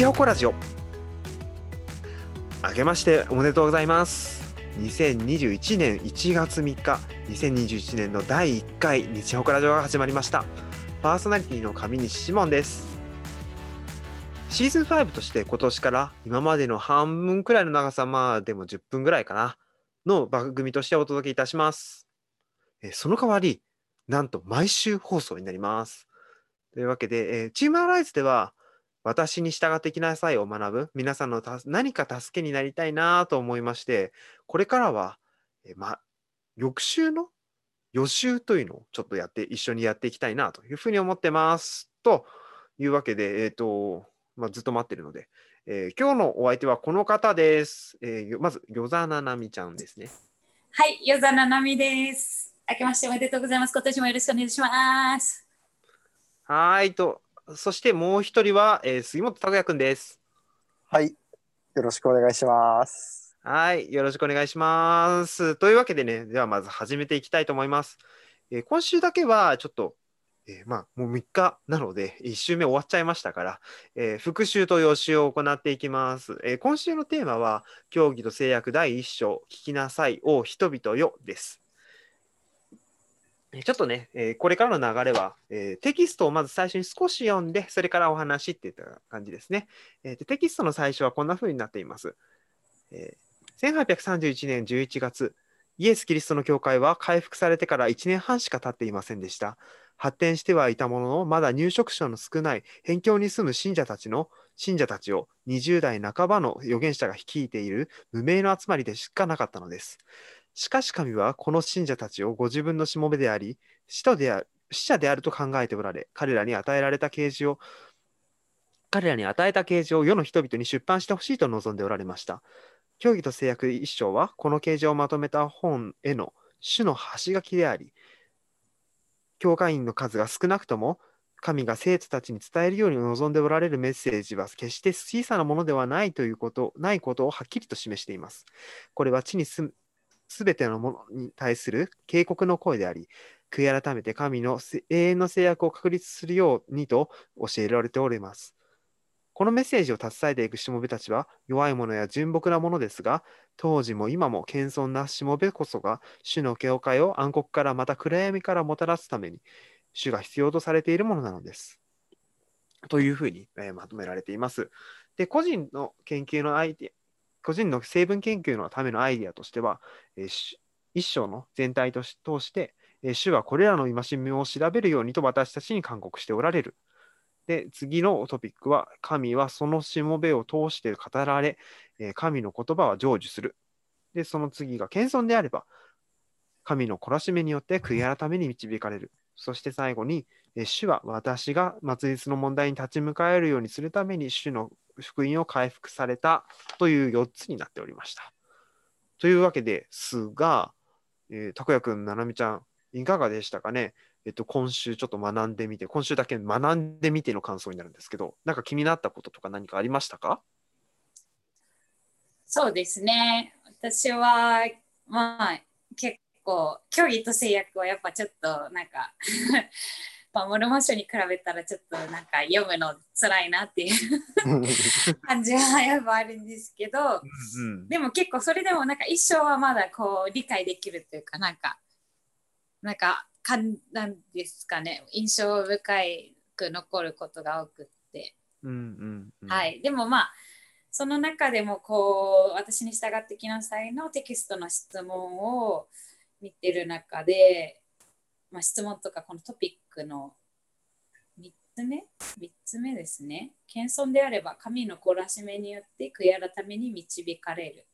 日ほこラジオ。明けましておめでとうございます。2021年1月3日2021年の第1回日ほこラジオが始まりました。パーソナリティの上西志門です。シーズン5として今年から今までの半分くらいの長さまあでも10分ぐらいかなの番組としてお届けいたします。えその代わりなんと毎週放送になります。というわけで、えーチームアライズでは私に従っていきなさいを学ぶ皆さんのた何か助けになりたいなと思いましてこれからは、えーま、翌週の予習というのをちょっとやって一緒にやっていきたいなというふうに思ってますというわけで、えーとまあ、ずっと待ってるので、えー今日のお相手はこの方です、えーよまず与座ななみちゃんですねはい、夜座ななみです。明けましておめでとうございます。今年もよろしくお願いします。はーいとそしてもう一人は、えー杉本拓也くんですはい。よろしくお願いします。はい、よろしくお願いします。というわけでね、ではまず始めていきたいと思います。えー今週だけはちょっと、えーまあ、もう3日なので、1週目終わっちゃいましたから、えー復習と予習を行っていきます。えー今週のテーマは、競技と制約第1章、聞きなさいを人々よです。ちょっとね、えーこれからの流れは、えーテキストをまず最初に少し読んで、それからお話っていった感じですね。えーでテキストの最初はこんな風になっています。え1831年11月、イエス・キリストの教会は回復されてから1年半しか経っていませんでした。発展してはいたものの、まだ入植者の少ない辺境に住む信者たちの信者たちを20代半ばの預言者が率いている無名の集まりでしかなかったのです。しかし神はこの信者たちをご自分のしもべであり、使徒である死者であると考えておられ、彼らに与えられた啓示を彼らに与えた啓示を世の人々に出版してほしいと望んでおられました。教義と制約一章は、この啓示をまとめた本への主の端書きであり、教会員の数が少なくとも、神が生徒たちに伝えるように望んでおられるメッセージは決して小さなものではないということ、ないことをはっきりと示しています。これは地に住むすべてのものに対する警告の声であり、悔い改めて神の永遠の制約を確立するようにと教えられております。このメッセージを携えていくしもべたちは弱い者や純朴なものですが、当時も今も謙遜なしもべこそが主の教会を暗黒からまた暗闇からもたらすために主が必要とされているものなのです。というふうに、えまとめられています。で、個人の研究のアイデア、個人の成分研究のためのアイディアとしては、えー一章の全体とし通して、えー主はこれらの戒めを調べるようにと私たちに勧告しておられる。で、次のトピックは、神はそのしもべを通して語られ、えー神の言葉は成就する。で、その次が、謙遜であれば、神の懲らしめによって悔い改めに導かれる。そして最後に、主は私が末日の問題に立ち向かえるようにするために、主の福音を回復されたという4つになっておりました。というわけですが、えー、拓也くん、ななみちゃん、いかがでしたかね？えっと、今週ちょっと学んでみて、今週だけ学んでみての感想になるんですけど、なんか気になったこととか何かありましたか？そうですね。私は、まあ、結構、競技と制約はやっぱちょっとなんか、まあ、モルモ書に比べたらちょっとなんか読むの辛いなっていう 感じはやっぱあるんですけど、うんでも結構それでもなんか一生はまだこう理解できるというかなんかなんかかんなんですかね印象深く残ることが多くって、うんうんうん。はい。でもまあその中でもこう私に従ってきなさいのテキストの質問を見てる中で、まあ、質問とかこのトピックの3つ目 ?3 つ目ですね。謙遜であれば神の懲らしめによって悔い改めに導かれる。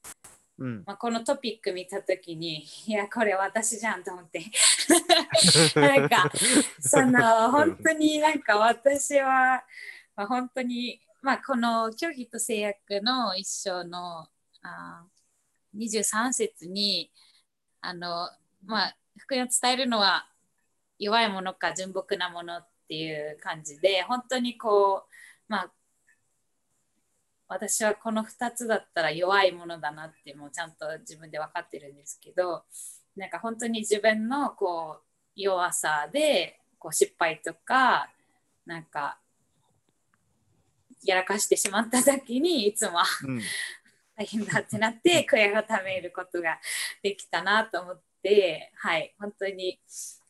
うんまあ、このトピック見たときに、いや、これ私じゃんと思って。なんか、その、本当になんか私は、まあ、本当に、まあ、この競技と制約の一章のあ23節に、あの、まあ、福音を伝えるのは弱いものか純朴なものっていう感じで、本当にこう、まあ、私はこの2つだったら弱いものだなってもうちゃんと自分で分かってるんですけどなんか本当に自分のこう弱さでこう失敗とかなんかやらかしてしまった時にいつもうん。大変だってなって悔い改めることができたなと思ってはい本当に、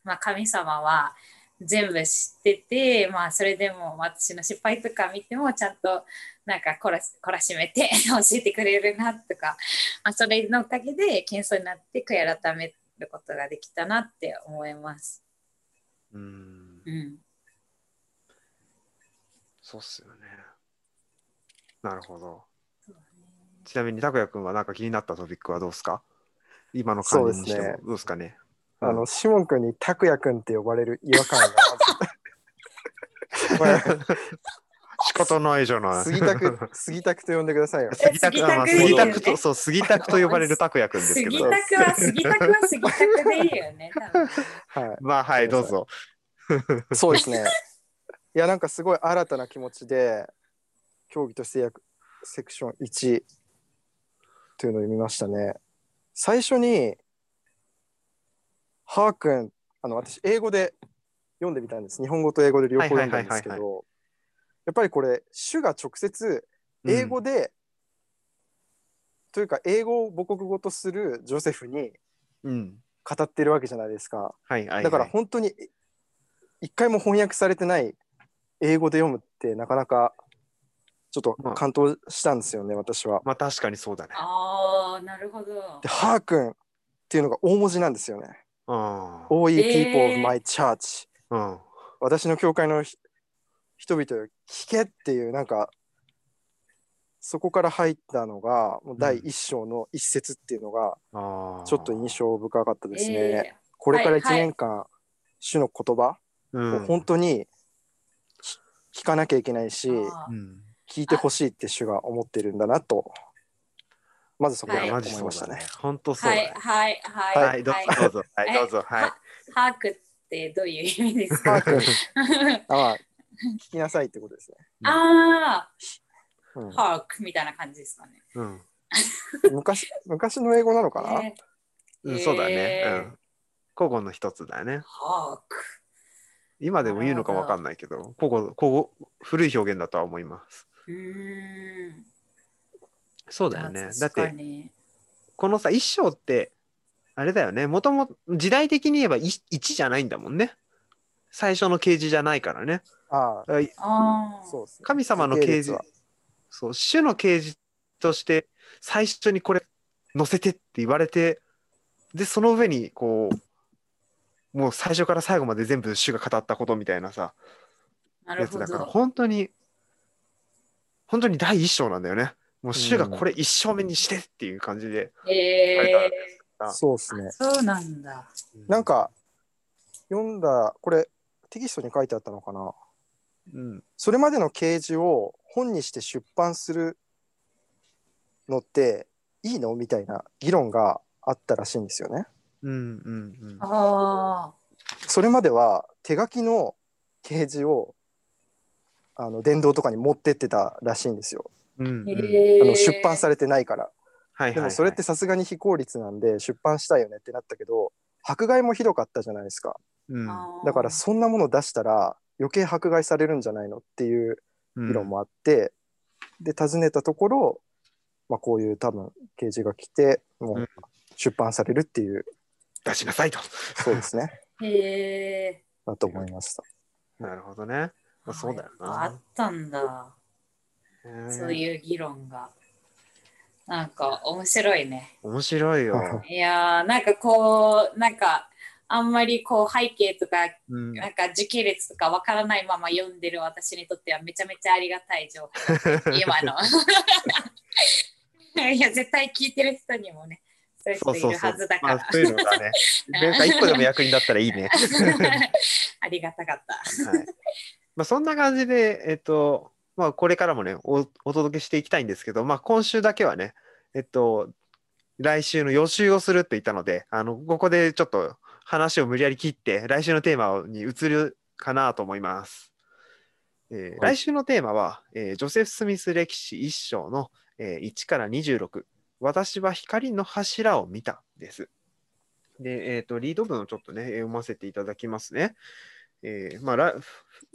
まあ、神様は全部知ってて、まあ、それでも私の失敗とか見てもちゃんとなんか懲ら懲らしめて 教えてくれるなとか、まあ、それのおかげで謙遜になって悔い改めることができたなって思います。うんうん、そうっすよね。なるほど。ちなみに、拓也君は何か気になったトピックはどうですか？今の感じにしてもどうですかね？あの、シモン君に拓也君って呼ばれる違和感がまず、仕方ないじゃない。杉田く、杉田くと呼んでくださいよ。杉田君はまあ杉杉田君田君と、そう、杉田君と呼ばれる拓也君ですけ杉ど。田区は杉田区は杉田区でいいよね。はい。まあ、はい、どうぞ。そうですね。いや、なんかすごい新たな気持ちで、競技と制約セクション1というのを読みましたね。最初に、ハー君、あの、私、英語で読んでみたんです。日本語と英語で両方読んだんですけど、やっぱりこれ、主が直接、英語で、というか、英語を母国語とするジョセフにうん。語ってるわけじゃないですか。はい、はいはい。だから本当に一回も翻訳されてない英語で読むってなかなかちょっとまあ感動したんですよね、私は。まあ、確かにそうだね。ああ、なるほどで、。ハー君っていうのが大文字なんですよね。うん。All ye えー people of my church、うん。私の教会のひ人々よ聞けっていうなんかそこから入ったのがもう第一章の一節っていうのがちょっと印象深かったですね。えこれから1はいはい年間、主の言葉うんを本当に聞聞かなきゃいけないし、うん。聞いてほしいって主が思ってるんだなと、まずそこいや、で思マジそうだねいましたね。。本当そうだね。はいはいはいはい、どうぞ。はい、どうぞ。はい。ハークってどういう意味ですか？あまあ、聞きなさいってことですね。あうんあ、ハークみたいな感じですかね。うん。昔昔の英語なのかな、えうん、そうだね。えーうん。古語の一つだね。ハーク。今でも言うのかわかんないけど、古語、古語、古い表現だとは思います。うーん。そうだよね。だって、にこのさ、一章って、あれだよね。もとも時代的に言えば1じゃないんだもんね。最初の啓示じゃないからね。ああ。神様の時系啓示列は、そう、主の啓示として、最初にこれ載せてって言われて、で、その上に、こう、もう最初から最後まで全部主が語ったことみたいなさ、なるほやつだから、ど。本当に、本当に第一章なんだよね。もう主がこれ一生目にしてっていう感じで。えあそうですねー、。そうなんだ。なんか、読んだ、これ、テキストに書いてあったのかなうん、それまでの啓示を本にして出版するのっていいの？みたいな議論があったらしいんですよね。うん、うん、うん。あそれまでは手書きの掲示をあの電動とかに持ってってたらしいんですよ。うん、うんあ。の出版されれてないから。はいはい、はい。でもそれってさすがに非効率なんで出版したいよねってなったけど迫害もひどかったじゃないですか。うん、だからそんなもの出したら余計迫害されるんじゃないのっていう議論もあって、で尋ねたところ、まあ、こういう多分掲示が来てもうんう出版されるっていう、出しなさいと。そうですね へえ。だと思いました。なるほどね。まあ、そうだよな。あったんだ。そういう議論が。なんか面白いね。面白いよ。いやーなんかこう、なんかあんまりこう背景とか、うん、なんか時系列とかわからないまま読んでる私にとってはめちゃめちゃありがたい情報。今の。いや、絶対聞いてる人にもね、そういう人いるはずだから。まあ、そういうのがね、なんか一個でも役に立ったらいいね。ありがたかった。はい。まあ、そんな感じで、えっと、まあ、これからもねお、お届けしていきたいんですけど、まあ、今週だけはね、えっと、来週の予習をするって言ったので、あの、ここでちょっと話を無理やり切って、来週のテーマに移るかなと思います。えーはい来週のテーマは、えージョセフ・スミス歴史1章の、えー1から26、私は光の柱を見たです。で、えっ、と、リード文をちょっとね、読ませていただきますね。えーまあ、ら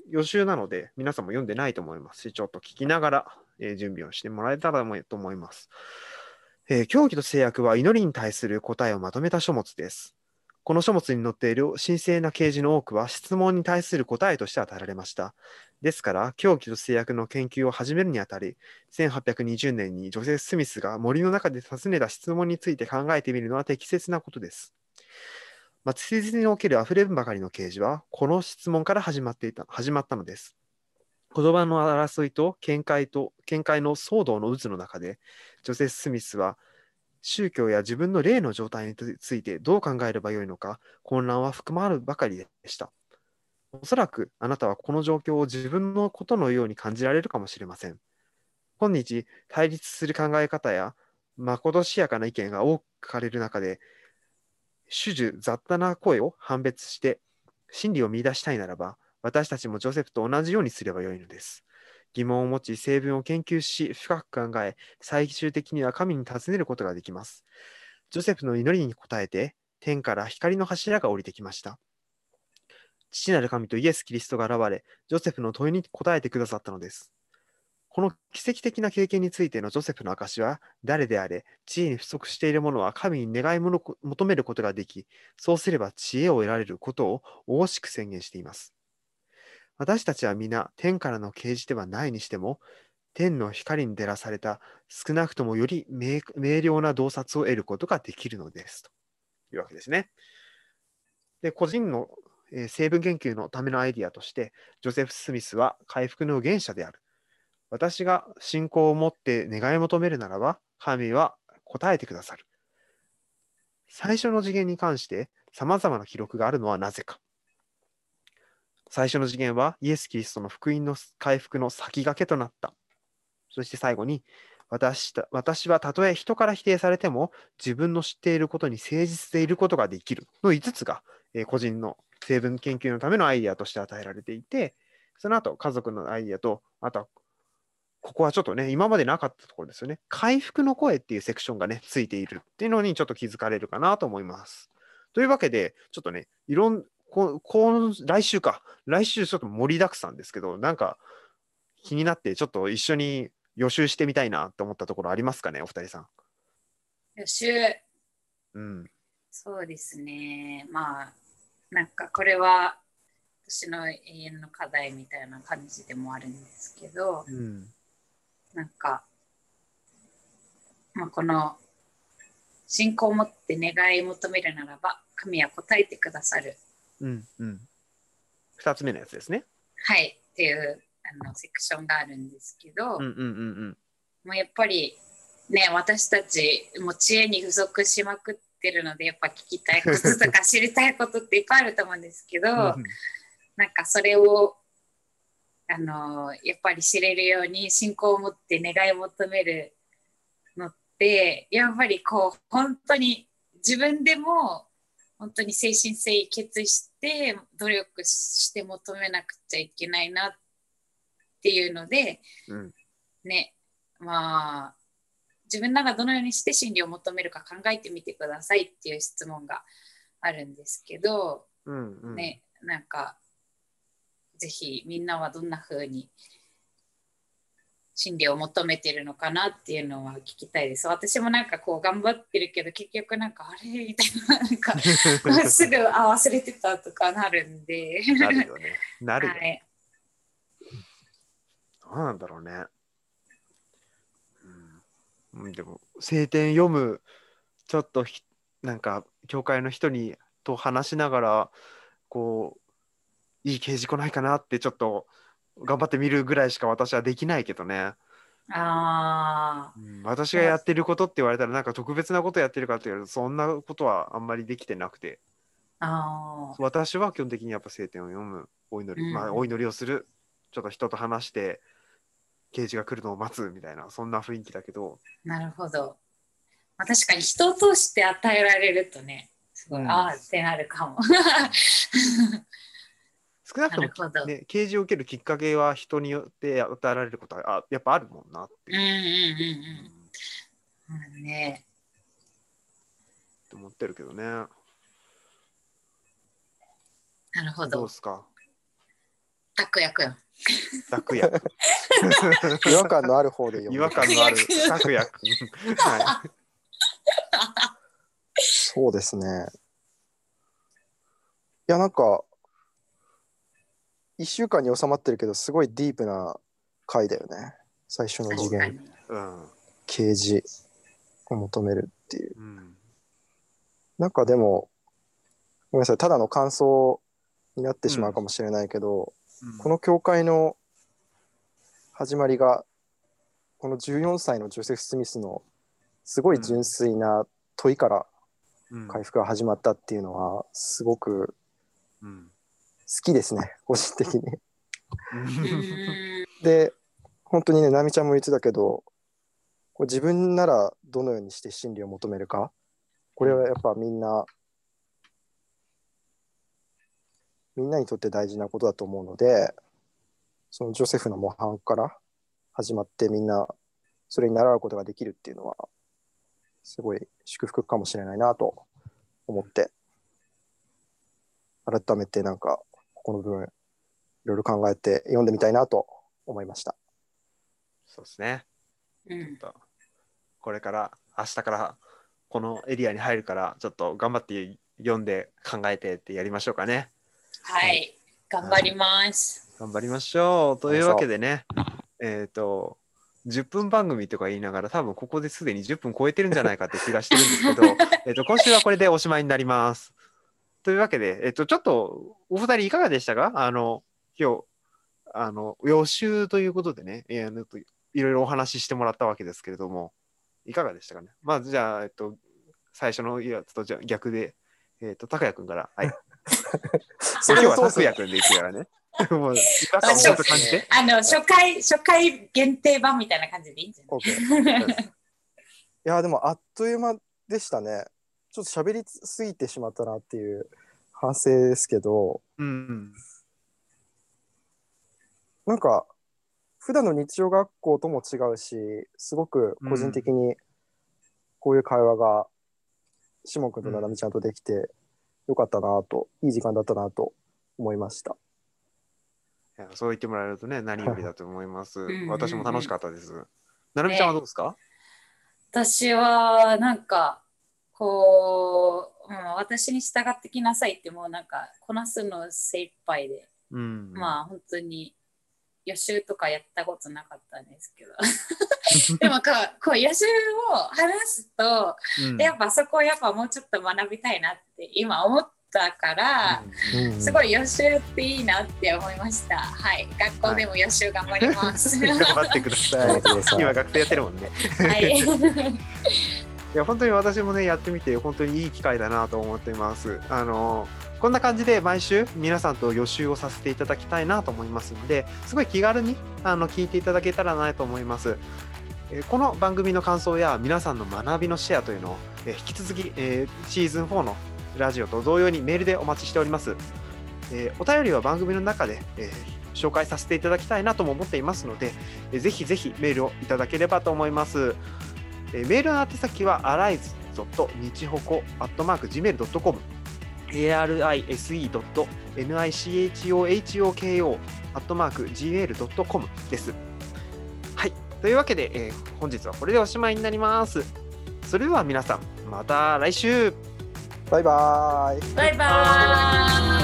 予習なので皆さんも読んでないと思いますし、ちょっと聞きながら、えー準備をしてもらえたらと思います。えー教義と制約は祈りに対する答えをまとめた書物です。この書物に載っている神聖な啓示の多くは質問に対する答えとして与えられました。ですから、教義と制約の研究を始めるにあたり、1820年にジョセフ・スミスが森の中で尋ねた質問について考えてみるのは適切なことです。まあ、追随における溢れんばかりの啓示は、この質問から始まっていた始まったのです。言葉の争いと見解と見解の騒動の渦の中で、ジョセフ・スミスは宗教や自分の霊の状態についてどう考えればよいのか混乱は含まるばかりでした。おそらくあなたはこの状況を自分のことのように感じられるかもしれません。今日、対立する考え方やまことしやかな意見が多く書かれる中で、主従雑多な声を判別して真理を見出したいならば、私たちもジョセフと同じようにすればよいのです。疑問を持ち、成分を研究し、深く考え、最終的には神に尋ねることができます。ジョセフの祈りに応えて、天から光の柱が降りてきました。父なる神とイエス・キリストが現れ、ジョセフの問いに答えてくださったのです。この奇跡的な経験についてのジョセフの証は、誰であれ、知恵に不足している者は神に願いも求めることができ、そうすれば知恵を得られることを大しく宣言しています。私たちは皆、天からの啓示ではないにしても、天の光に照らされた少なくともより明瞭な洞察を得ることができるのです。というわけですね。で、個人の、え成分研究のためのアイディアとして、ジョセフ・スミスは回復の原者である。私が信仰を持って願い求めるならば、神は答えてくださる。最初の次元に関して様々な記録があるのはなぜか。最初の次元はイエス・キリストの福音の回復の先駆けとなった。そして最後に、私た私はたとえ人から否定されても自分の知っていることに誠実でいることができるの5つが、え個人の成分研究のためのアイデアとして与えられていて、その後家族のアイデアと、あとはここはちょっとね、今までなかったところですよね。回復の声っていうセクションがね、ついているっていうのにちょっと気づかれるかなと思います。というわけで、ちょっとね、いろん、ここ来週か、来週ちょっと盛りだくさんですけど、なんか気になって、ちょっと一緒に予習してみたいなって思ったところありますかね、お二人さん。予習、うん。そうですね。まあ、なんかこれは私の永遠の課題みたいな感じでもあるんですけど、うん。なんか、まあ、この信仰を持って願い求めるならば、神は答えてくださる。うん。うん。二つ目のやつですね。はい、っていうあのセクションがあるんですけど、うんうんうんもうやっぱりね、私たちもう知恵に不足しまくってるので、やっぱ聞きたいこととか知りたいことっていっぱいあると思うんですけど、うん。なんかそれをあのやっぱり知れるように信仰を持って願い求めるのってやっぱりこう本当に自分でも本当に精神性決意して努力して求めなくちゃいけないなっていうのでうん。ねまあ自分らがどのようにして真理を求めるか考えてみてくださいっていう質問があるんですけど、うん。うん。ね、なんか、ぜひみんなはどんな風に真理を求めてるのかなっていうのは聞きたいです。私もなんかこう頑張ってるけど、結局なんかあれみたいな、なんかすぐあ忘れてたとかなるんで。なるよね。なるよ。はい、どうなんだろうね。うん、うんでも、聖典読む、ちょっとひ、なんか、教会の人にと話しながら、こう、いい掲示来ないかなって、ちょっと、頑張ってみるぐらいしか私はできないけどね。あうん私がやってることって言われたら、なんか特別なことやってるかって言われる。と、そんなことはあんまりできてなくて、あ、私は基本的にやっぱ聖典を読む、お祈り、うん。まあ、お祈りをする、ちょっと人と話して、掲示が来るのを待つみたいな、そんな雰囲気だけど、なるほど。まあ、確かに人を通して与えられるとね、すごい、うん。ああってなるかも。少なくとも。ね、掲示を受けるきっかけは人によって与えられることはあやっぱあるもんなってうんうんいう、うんうん。うんね、って思ってるけどね。なるほどどうで。すか？悪役よ。楽役。違和感のある方で読む違和感のある 楽役。はそうですね。いや、なんか、1週間に収まってるけど、すごいディープな回だよね。最初の次元、確かに。い。うん。啓示を求めるっていう。うん。なんかでも、ごめんなさい、ただの感想になってしまうかもしれないけど、この教会の始まりが、この14歳のジョセフ・スミスのすごい純粋な問いからうん回復が始まったっていうのは、すごくうん好きですね、個人的に。で、本当にね、ナミちゃんも言ってたけど、こう自分ならどのようにして真理を求めるか、これはやっぱみんな、みんなにとって大事なことだと思うので、そのジョセフの模範から始まってみんなそれに習うことができるっていうのは、すごい祝福かもしれないなと思って、改めてなんか、ここの部分、いろいろ考えて読んでみたいなと思いました。そうですね。うんちょっとこれから明日からこのエリアに入るからちょっと頑張って読んで考えてってやりましょうかね。はい。頑張ります。頑張りましょう。というわけでね、えっ、と、10分番組とか言いながら多分ここですでに10分超えてるんじゃないかって気がしてるんですけど、えっと今週はこれでおしまいになります。というわけで、えっ、とちょっとお二人いかがでしたか？あの、今日、あの、予習ということでね、えーあのといろいろお話ししてもらったわけですけれども、いかがでしたかね？まあじゃあ、えっと、最初のやつとじゃあ逆で、えっ、と、拓也くんから、はい。そ今日は拓也くんでいくからね。もう、違和感をちょっと感じて。あの、初回、初回限定版みたいな感じでいいんじゃない？OK いやでもあっという間でしたねちょっと喋りすぎてしまったなっていう反省ですけどうん。なんか普段の日曜学校とも違うしすごく個人的にこういう会話がしもくんとななみちゃんとできてよかったなといい時間だったなと思いましたいやそう言ってもらえるとね、何よりだと思います 私も楽しかったです。ななみちゃんはどうですか、私は、なんか、こう、うん、私に従ってきなさいって、もうなんか、こなすの精一杯で、うん。まあ、本当に、予習とかやったことなかったんですけど。でもこう、こう予習を話すと、うんやっぱそこをやっぱもうちょっと学びたいなって今思ったから、すごい予習っていいなって思いました。はい、学校でも予習頑張ります。頑張ってください頑張って。ください今学生やってるもんね。はい。いや本当に私もねやってみて本当にいい機会だなと思っています。あのこんな感じで毎週皆さんと予習をさせていただきたいなと思いますのですごい気軽にあの聞いていただけたらなと思います。この番組の感想や皆さんの学びのシェアというのを、引き続き、えーシーズン4のラジオと同様にメールでお待ちしております。えーお便りは番組の中で、えー紹介させていただきたいなとも思っていますので、えーぜひぜひメールをいただければと思います。えーメールの宛先は arise. 日ほこ .gmail.com arise.nichohoko .gmail.com です。はい。というわけで、えー本日はこれでおしまいになります。それでは皆さん、また来週バイバーイバイバイ。